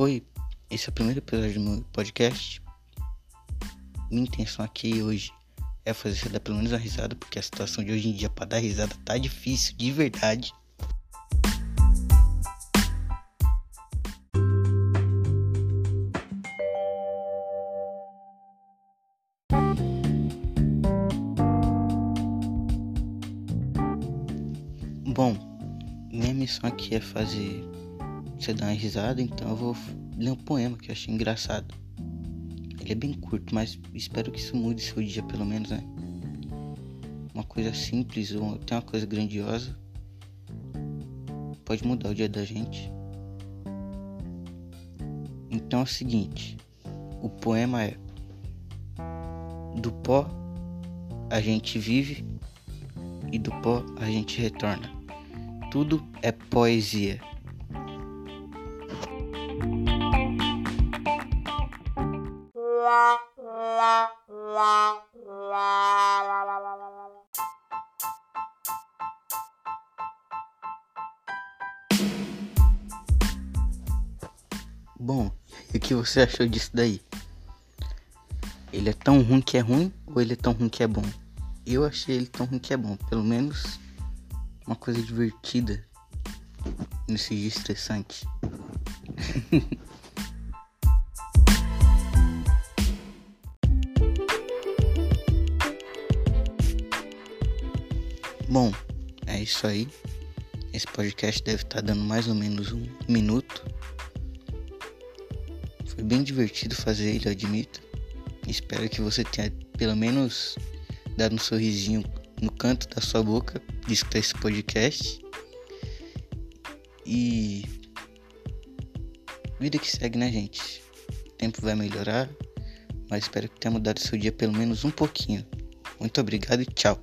Oi, esse é o primeiro episódio do meu podcast. Minha intenção aqui hoje é fazer você dar pelo menos uma risada, porque a situação de hoje em dia para dar risada tá difícil, de verdade. Bom, minha missão aqui é fazer você dar uma risada, então eu vou ler um poema que eu achei engraçado. Ele é bem curto, mas espero que isso mude seu dia pelo menos, né? Uma coisa simples ou até uma coisa grandiosa pode mudar o dia da gente. Então é o seguinte, o poema é Do pó a gente vive e do pó a gente retorna. Tudo é poesia. Bom, e o que você achou disso daí? Ele é tão ruim que é ruim ou ele é tão ruim que é bom? Eu achei ele tão ruim que é bom, pelo menos uma coisa divertida nesse dia estressante. Bom, é isso aí. Esse podcast deve estar dando mais ou menos um minuto. Foi bem divertido fazer ele, admito. Espero que você tenha pelo menos dado um sorrisinho no canto da sua boca de escutar esse podcast. E. Vida que segue, né, gente? O tempo vai melhorar, mas espero que tenha mudado seu dia pelo menos um pouquinho. Muito obrigado e tchau.